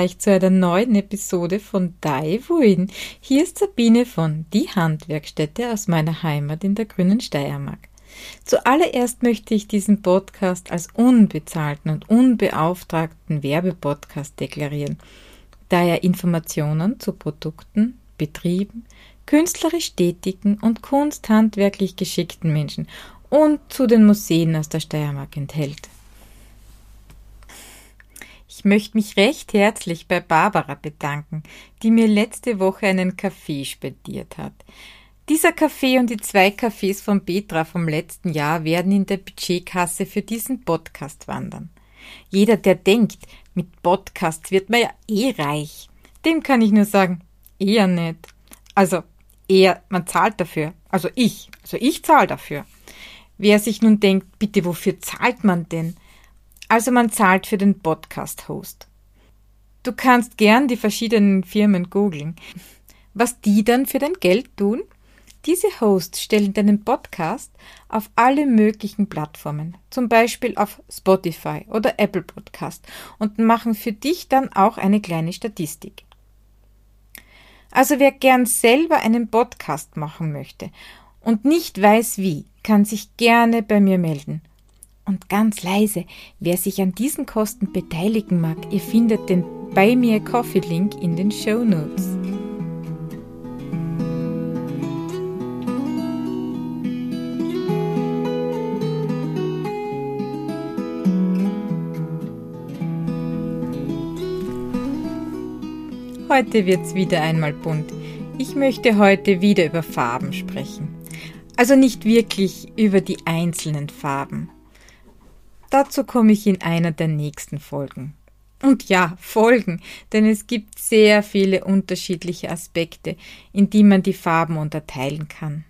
Grüß euch zu einer neuen Episode von Daiwuin. Hier ist Sabine von Die Handwerkstätte aus meiner Heimat in der grünen Steiermark. Zuallererst möchte ich diesen Podcast als unbezahlten und unbeauftragten Werbepodcast deklarieren, da er Informationen zu Produkten, Betrieben, künstlerisch tätigen und kunsthandwerklich geschickten Menschen und zu den Museen aus der Steiermark enthält. Möchte mich recht herzlich bei Barbara bedanken, die mir letzte Woche einen Kaffee spendiert hat. Dieser Kaffee und die zwei Kaffees von Petra vom letzten Jahr werden in der Budgetkasse für diesen Podcast wandern. Jeder, der denkt, mit Podcast wird man ja eh reich, dem kann ich nur sagen, eher nicht. Also, eher, man zahlt dafür. Also ich, also ich zahle dafür. Wer sich nun denkt, bitte, wofür zahlt man denn? Also man zahlt für den Podcast-Host. Du kannst gern die verschiedenen Firmen googeln. Was die dann für dein Geld tun? Diese Hosts stellen deinen Podcast auf alle möglichen Plattformen, zum Beispiel auf Spotify oder Apple Podcast und machen für dich dann auch eine kleine Statistik. Also wer gern selber einen Podcast machen möchte und nicht weiß wie, kann sich gerne bei mir melden. Und ganz leise, wer sich an diesen Kosten beteiligen mag, ihr findet den Bei mir Coffee Link in den Show Notes. Heute wird's wieder einmal bunt. Ich möchte heute wieder über Farben sprechen. Also nicht wirklich über die einzelnen Farben, Dazu komme ich in einer der nächsten Folgen. Und ja, Folgen, denn es gibt sehr viele unterschiedliche Aspekte, in die man die Farben unterteilen kann.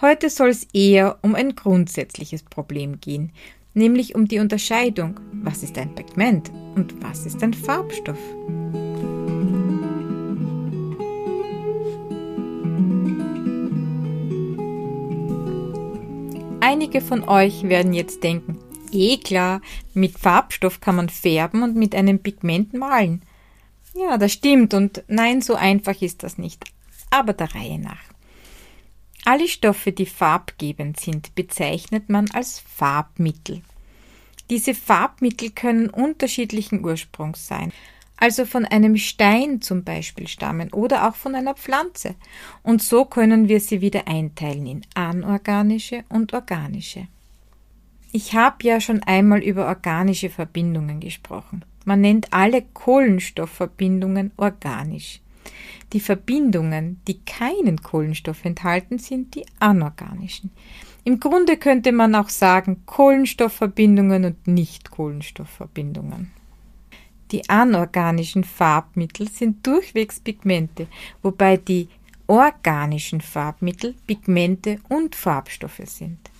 Heute soll es eher um ein grundsätzliches Problem gehen, nämlich um die Unterscheidung, was ist ein Pigment und was ist ein Farbstoff. Einige von euch werden jetzt denken, eh klar, mit Farbstoff kann man färben und mit einem Pigment malen. Ja, das stimmt und nein, so einfach ist das nicht. Aber der Reihe nach. Alle Stoffe, die farbgebend sind, bezeichnet man als Farbmittel. Diese Farbmittel können unterschiedlichen Ursprungs sein, also von einem Stein zum Beispiel stammen oder auch von einer Pflanze. Und so können wir sie wieder einteilen in anorganische und organische. Ich habe ja schon einmal über organische Verbindungen gesprochen. Man nennt alle Kohlenstoffverbindungen organisch. Die Verbindungen, die keinen Kohlenstoff enthalten, sind die anorganischen. Im Grunde könnte man auch sagen Kohlenstoffverbindungen und Nicht-Kohlenstoffverbindungen. Die anorganischen Farbmittel sind durchwegs Pigmente, wobei die organischen Farbmittel Pigmente und Farbstoffe sind.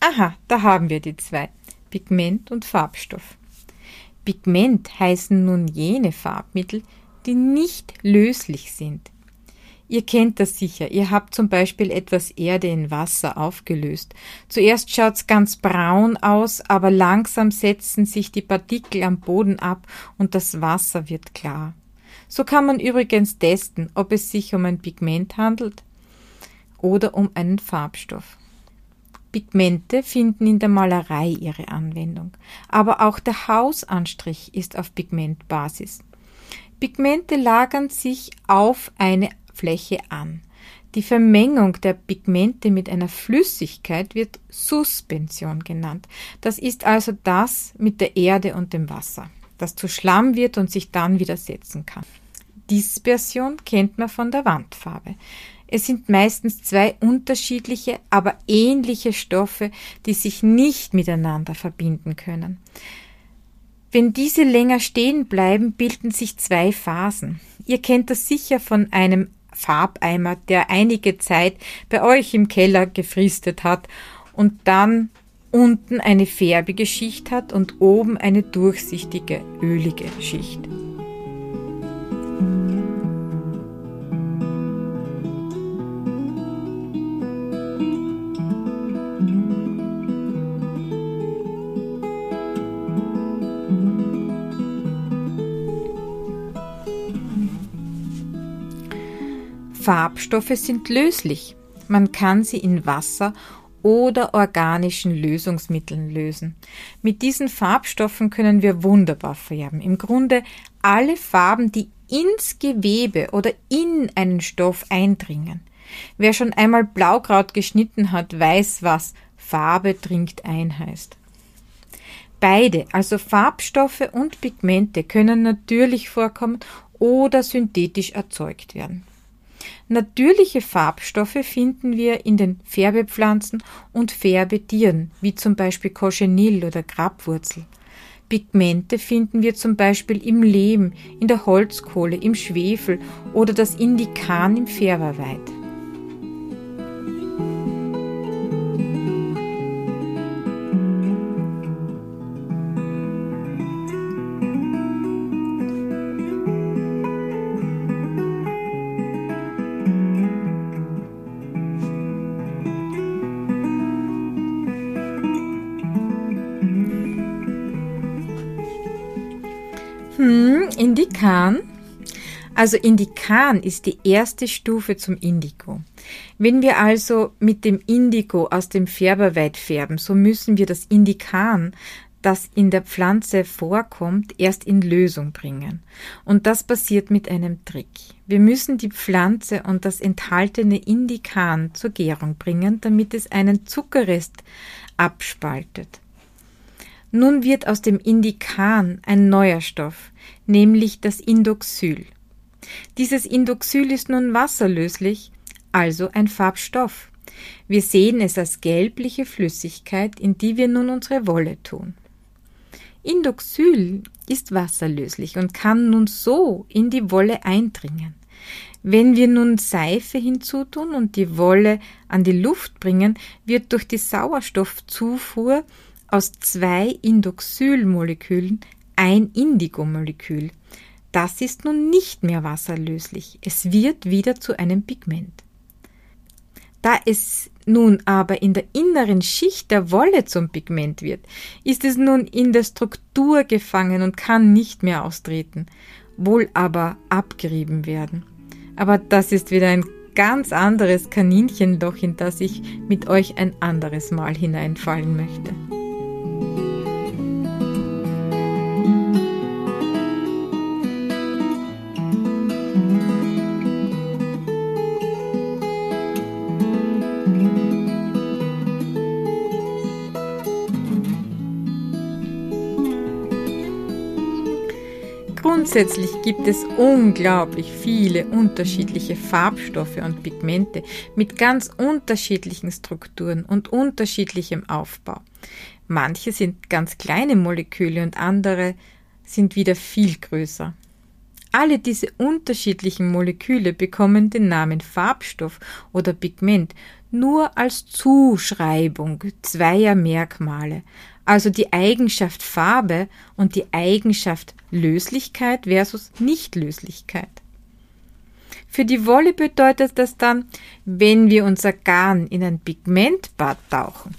Aha, da haben wir die zwei. Pigment und Farbstoff. Pigment heißen nun jene Farbmittel, die nicht löslich sind. Ihr kennt das sicher. Ihr habt zum Beispiel etwas Erde in Wasser aufgelöst. Zuerst schaut's ganz braun aus, aber langsam setzen sich die Partikel am Boden ab und das Wasser wird klar. So kann man übrigens testen, ob es sich um ein Pigment handelt oder um einen Farbstoff. Pigmente finden in der Malerei ihre Anwendung, aber auch der Hausanstrich ist auf Pigmentbasis. Pigmente lagern sich auf eine Fläche an. Die Vermengung der Pigmente mit einer Flüssigkeit wird Suspension genannt. Das ist also das mit der Erde und dem Wasser, das zu Schlamm wird und sich dann wieder setzen kann. Dispersion kennt man von der Wandfarbe. Es sind meistens zwei unterschiedliche, aber ähnliche Stoffe, die sich nicht miteinander verbinden können. Wenn diese länger stehen bleiben, bilden sich zwei Phasen. Ihr kennt das sicher von einem Farbeimer, der einige Zeit bei euch im Keller gefristet hat und dann unten eine färbige Schicht hat und oben eine durchsichtige, ölige Schicht. Farbstoffe sind löslich. Man kann sie in Wasser oder organischen Lösungsmitteln lösen. Mit diesen Farbstoffen können wir wunderbar färben. Im Grunde alle Farben, die ins Gewebe oder in einen Stoff eindringen. Wer schon einmal Blaukraut geschnitten hat, weiß, was Farbe dringt ein heißt. Beide, also Farbstoffe und Pigmente, können natürlich vorkommen oder synthetisch erzeugt werden. Natürliche Farbstoffe finden wir in den Färbepflanzen und Färbetieren, wie zum Beispiel Cochineal oder Grabwurzel. Pigmente finden wir zum Beispiel im Lehm, in der Holzkohle, im Schwefel oder das Indikan im Färberweid. Indikan. Also Indikan ist die erste Stufe zum Indigo. Wenn wir also mit dem Indigo aus dem Färberweid färben, so müssen wir das Indikan, das in der Pflanze vorkommt, erst in Lösung bringen. Und das passiert mit einem Trick. Wir müssen die Pflanze und das enthaltene Indikan zur Gärung bringen, damit es einen Zuckerrest abspaltet. Nun wird aus dem Indikan ein neuer Stoff, nämlich das Indoxyl. Dieses Indoxyl ist nun wasserlöslich, also ein Farbstoff. Wir sehen es als gelbliche Flüssigkeit, in die wir nun unsere Wolle tun. Indoxyl ist wasserlöslich und kann nun so in die Wolle eindringen. Wenn wir nun Seife hinzutun und die Wolle an die Luft bringen, wird durch die Sauerstoffzufuhr aus zwei Indoxylmolekülen ein Indigomolekül. Das ist nun nicht mehr wasserlöslich. Es wird wieder zu einem Pigment. Da es nun aber in der inneren Schicht der Wolle zum Pigment wird, ist es nun in der Struktur gefangen und kann nicht mehr austreten, wohl aber abgerieben werden. Aber das ist wieder ein ganz anderes Kaninchenloch, in das ich mit euch ein anderes Mal hineinfallen möchte. Grundsätzlich gibt es unglaublich viele unterschiedliche Farbstoffe und Pigmente mit ganz unterschiedlichen Strukturen und unterschiedlichem Aufbau. Manche sind ganz kleine Moleküle und andere sind wieder viel größer. Alle diese unterschiedlichen Moleküle bekommen den Namen Farbstoff oder Pigment nur als Zuschreibung zweier Merkmale, also die Eigenschaft Farbe und die Eigenschaft Löslichkeit versus Nichtlöslichkeit. Für die Wolle bedeutet das dann, wenn wir unser Garn in ein Pigmentbad tauchen,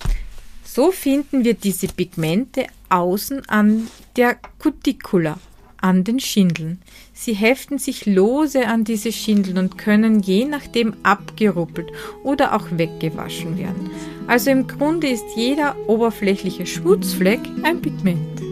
so finden wir diese Pigmente außen an der Cuticula, an den Schindeln. Sie heften sich lose an diese Schindeln und können je nachdem abgeruppelt oder auch weggewaschen werden. Also im Grunde ist jeder oberflächliche Schmutzfleck ein Pigment.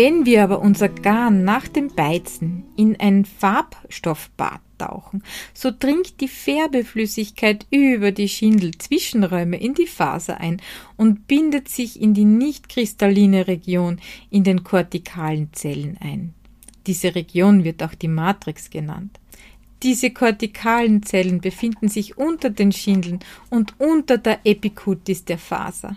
Wenn wir aber unser Garn nach dem Beizen in ein Farbstoffbad tauchen, so dringt die Färbeflüssigkeit über die Schindelzwischenräume in die Faser ein und bindet sich in die nicht kristalline Region in den kortikalen Zellen ein. Diese Region wird auch die Matrix genannt. Diese kortikalen Zellen befinden sich unter den Schindeln und unter der Epikutis der Faser.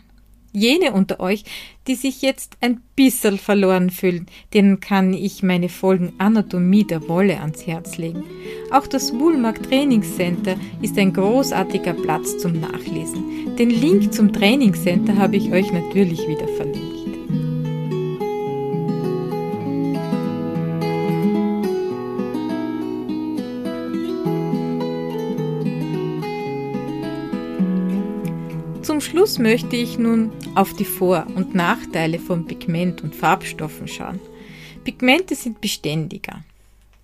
Jene unter euch, die sich jetzt ein bisschen verloren fühlen, denen kann ich meine Folgen Anatomie der Wolle ans Herz legen. Auch das Woolmark Trainingscenter ist ein großartiger Platz zum Nachlesen. Den Link zum Trainingscenter habe ich euch natürlich wieder verlinkt. Schluss möchte ich nun auf die Vor- und Nachteile von Pigment und Farbstoffen schauen. Pigmente sind beständiger.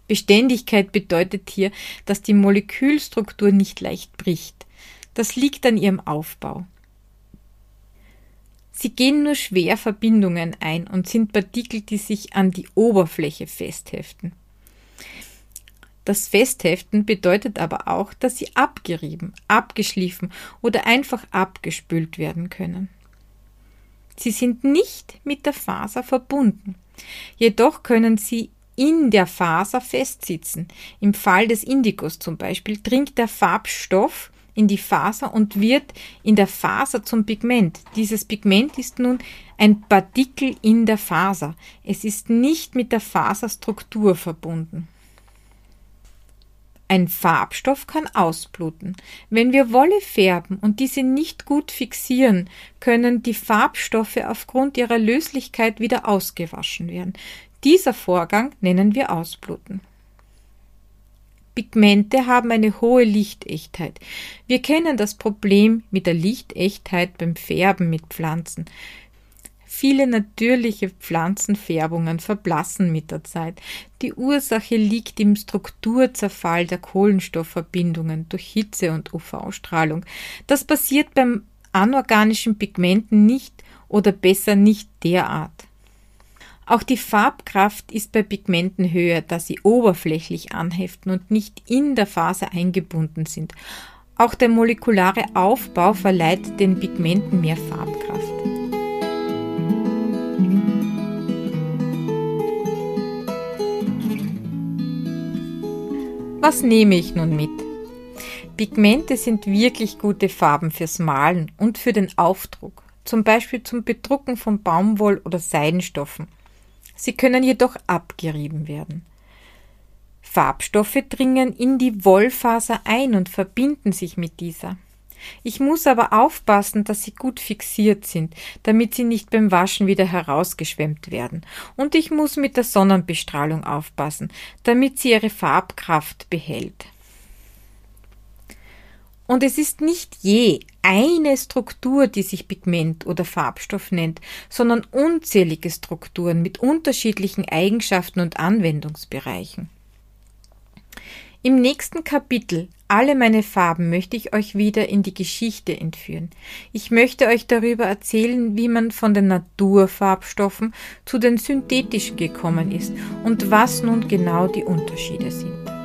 Beständigkeit bedeutet hier, dass die Molekülstruktur nicht leicht bricht. Das liegt an ihrem Aufbau. Sie gehen nur schwer Verbindungen ein und sind Partikel, die sich an die Oberfläche festheften. Das Festheften bedeutet aber auch, dass sie abgerieben, abgeschliffen oder einfach abgespült werden können. Sie sind nicht mit der Faser verbunden. Jedoch können sie in der Faser festsitzen. Im Fall des Indigos zum Beispiel dringt der Farbstoff in die Faser und wird in der Faser zum Pigment. Dieses Pigment ist nun ein Partikel in der Faser. Es ist nicht mit der Faserstruktur verbunden. Ein Farbstoff kann ausbluten. Wenn wir Wolle färben und diese nicht gut fixieren, können die Farbstoffe aufgrund ihrer Löslichkeit wieder ausgewaschen werden. Dieser Vorgang nennen wir Ausbluten. Pigmente haben eine hohe Lichtechtheit. Wir kennen das Problem mit der Lichtechtheit beim Färben mit Pflanzen. Viele natürliche Pflanzenfärbungen verblassen mit der Zeit. Die Ursache liegt im Strukturzerfall der Kohlenstoffverbindungen durch Hitze und UV-Strahlung. Das passiert beim anorganischen Pigmenten nicht oder besser nicht derart. Auch die Farbkraft ist bei Pigmenten höher, da sie oberflächlich anheften und nicht in der Faser eingebunden sind. Auch der molekulare Aufbau verleiht den Pigmenten mehr Farbkraft. Was nehme ich nun mit? Pigmente sind wirklich gute Farben fürs Malen und für den Aufdruck, zum Beispiel zum Bedrucken von Baumwoll- oder Seidenstoffen. Sie können jedoch abgerieben werden. Farbstoffe dringen in die Wollfaser ein und verbinden sich mit dieser. Ich muss aber aufpassen, dass sie gut fixiert sind, damit sie nicht beim Waschen wieder herausgeschwemmt werden. Und ich muss mit der Sonnenbestrahlung aufpassen, damit sie ihre Farbkraft behält. Und es ist nicht je eine Struktur, die sich Pigment oder Farbstoff nennt, sondern unzählige Strukturen mit unterschiedlichen Eigenschaften und Anwendungsbereichen. Im nächsten Kapitel Alle meine Farben möchte ich euch wieder in die Geschichte entführen. Ich möchte euch darüber erzählen, wie man von den Naturfarbstoffen zu den synthetischen gekommen ist und was nun genau die Unterschiede sind.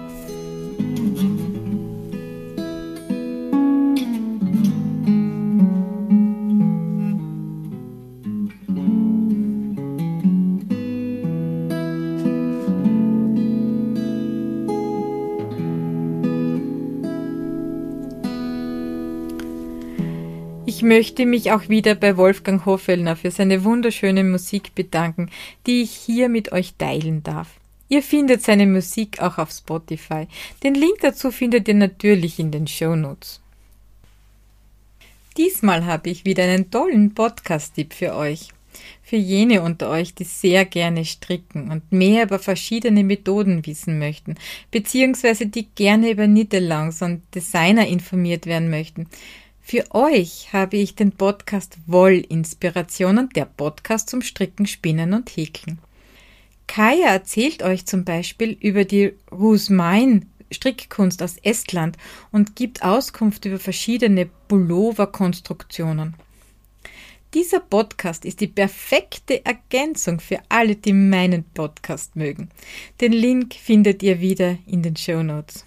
Ich möchte mich auch wieder bei Wolfgang Hofellner für seine wunderschöne Musik bedanken, die ich hier mit euch teilen darf. Ihr findet seine Musik auch auf Spotify. Den Link dazu findet ihr natürlich in den Show Notes. Diesmal habe ich wieder einen tollen Podcast-Tipp für euch. Für jene unter euch, die sehr gerne stricken und mehr über verschiedene Methoden wissen möchten, beziehungsweise die gerne über Nittelongs und Designer informiert werden möchten. Für euch habe ich den Podcast Wollinspirationen, der Podcast zum Stricken, Spinnen und Häkeln. Kaya erzählt euch zum Beispiel über die Rusmain Strickkunst aus Estland und gibt Auskunft über verschiedene Pullover-Konstruktionen. Dieser Podcast ist die perfekte Ergänzung für alle, die meinen Podcast mögen. Den Link findet ihr wieder in den Show Notes.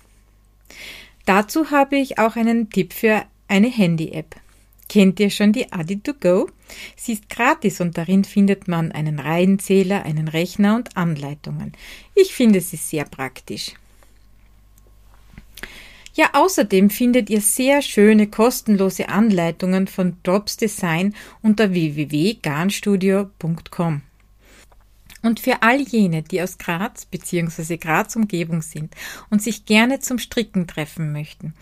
Dazu habe ich auch einen Tipp für eine Handy-App. Kennt ihr schon die Adi2Go? Sie ist gratis und darin findet man einen Reihenzähler, einen Rechner und Anleitungen. Ich finde sie sehr praktisch. Ja, außerdem findet ihr sehr schöne kostenlose Anleitungen von Drops Design unter www.garnstudio.com. Und für all jene, die aus Graz bzw. Graz Umgebung sind und sich gerne zum Stricken treffen möchten,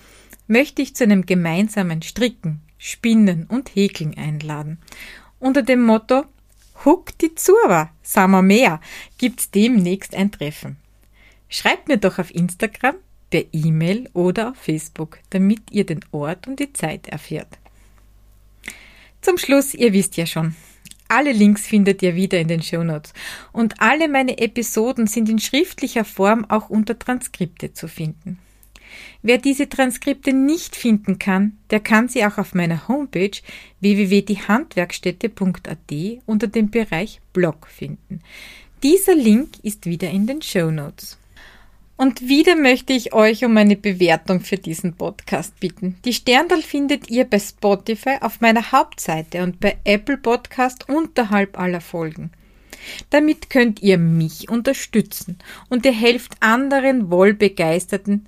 möchte ich zu einem gemeinsamen Stricken, Spinnen und Häkeln einladen. Unter dem Motto Huck die Zura, wir mehr, gibt's demnächst ein Treffen. Schreibt mir doch auf Instagram, per E-Mail oder auf Facebook, damit ihr den Ort und die Zeit erfährt. Zum Schluss, ihr wisst ja schon, alle Links findet ihr wieder in den Shownotes und alle meine Episoden sind in schriftlicher Form auch unter Transkripte zu finden. Wer diese Transkripte nicht finden kann, der kann sie auch auf meiner Homepage www.diehandwerkstätte.at unter dem Bereich Blog finden. Dieser Link ist wieder in den Show Notes. Und wieder möchte ich euch um eine Bewertung für diesen Podcast bitten. Die Sterndal findet ihr bei Spotify auf meiner Hauptseite und bei Apple Podcast unterhalb aller Folgen. Damit könnt ihr mich unterstützen und ihr helft anderen Wollbegeisterten,